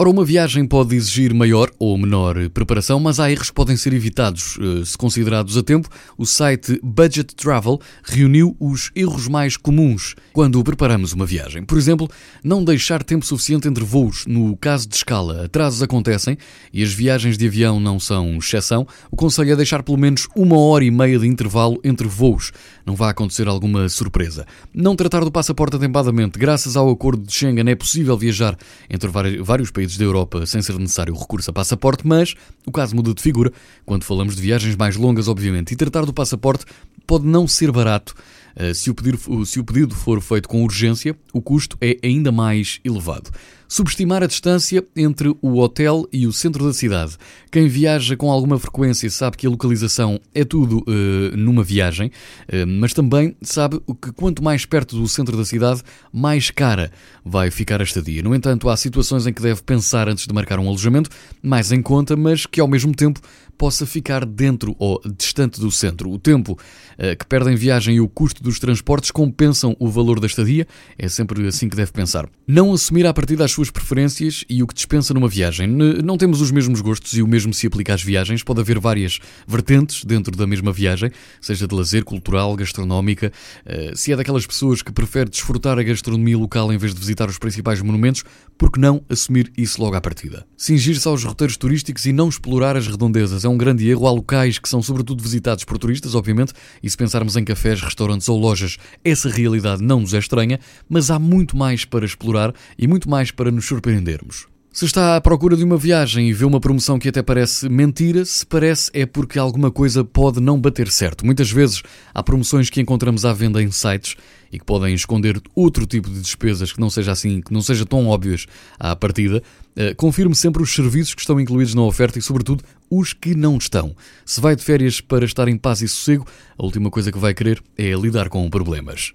Ora, uma viagem pode exigir maior ou menor preparação, mas há erros que podem ser evitados eh, se considerados a tempo. O site Budget Travel reuniu os erros mais comuns quando preparamos uma viagem. Por exemplo, não deixar tempo suficiente entre voos. No caso de escala, atrasos acontecem e as viagens de avião não são exceção. O conselho é deixar pelo menos uma hora e meia de intervalo entre voos. Não vai acontecer alguma surpresa. Não tratar do passaporte atempadamente. Graças ao acordo de Schengen é possível viajar entre vários países países da Europa sem ser necessário o recurso a passaporte, mas o caso muda de figura quando falamos de viagens mais longas, obviamente, e tratar do passaporte pode não ser barato. Eh, se o, pedido, se o pedido for feito com urgência, o custo é ainda mais elevado. Subestimar a distância entre o hotel e o centro da cidade. Quem viaja com alguma frequência sabe que a localização é tudo uh, numa viagem, uh, mas também sabe que quanto mais perto do centro da cidade, mais cara vai ficar a estadia. No entanto, há situações em que deve pensar antes de marcar um alojamento, mais em conta, mas que ao mesmo tempo possa ficar dentro ou distante do centro. O tempo uh, que perde em viagem e o custo dos transportes compensam o valor da estadia, é sempre assim que deve pensar. Não assumir a partir das suas preferências e o que dispensa numa viagem. Não temos os mesmos gostos e o mesmo se aplica às viagens. Pode haver várias vertentes dentro da mesma viagem, seja de lazer, cultural, gastronómica. Eh, se é daquelas pessoas que prefere desfrutar a gastronomia local em vez de visitar os principais monumentos, por que não assumir isso logo à partida? Cingir-se aos roteiros turísticos e não explorar as redondezas é um grande erro. Há locais que são sobretudo visitados por turistas, obviamente, e se pensarmos em cafés, restaurantes ou lojas, essa realidade não nos é estranha, mas há muito mais para explorar e muito mais para nos surpreendermos. Se está à procura de uma viagem e vê uma promoção que até parece mentira, se parece é porque alguma coisa pode não bater certo. Muitas vezes há promoções que encontramos à venda em sites e que podem esconder outro tipo de despesas que não seja assim, que não seja tão óbvias à partida. Uh, confirme sempre os serviços que estão incluídos na oferta e, sobretudo, os que não estão. Se vai de férias para estar em paz e sossego, a última coisa que vai querer é lidar com problemas.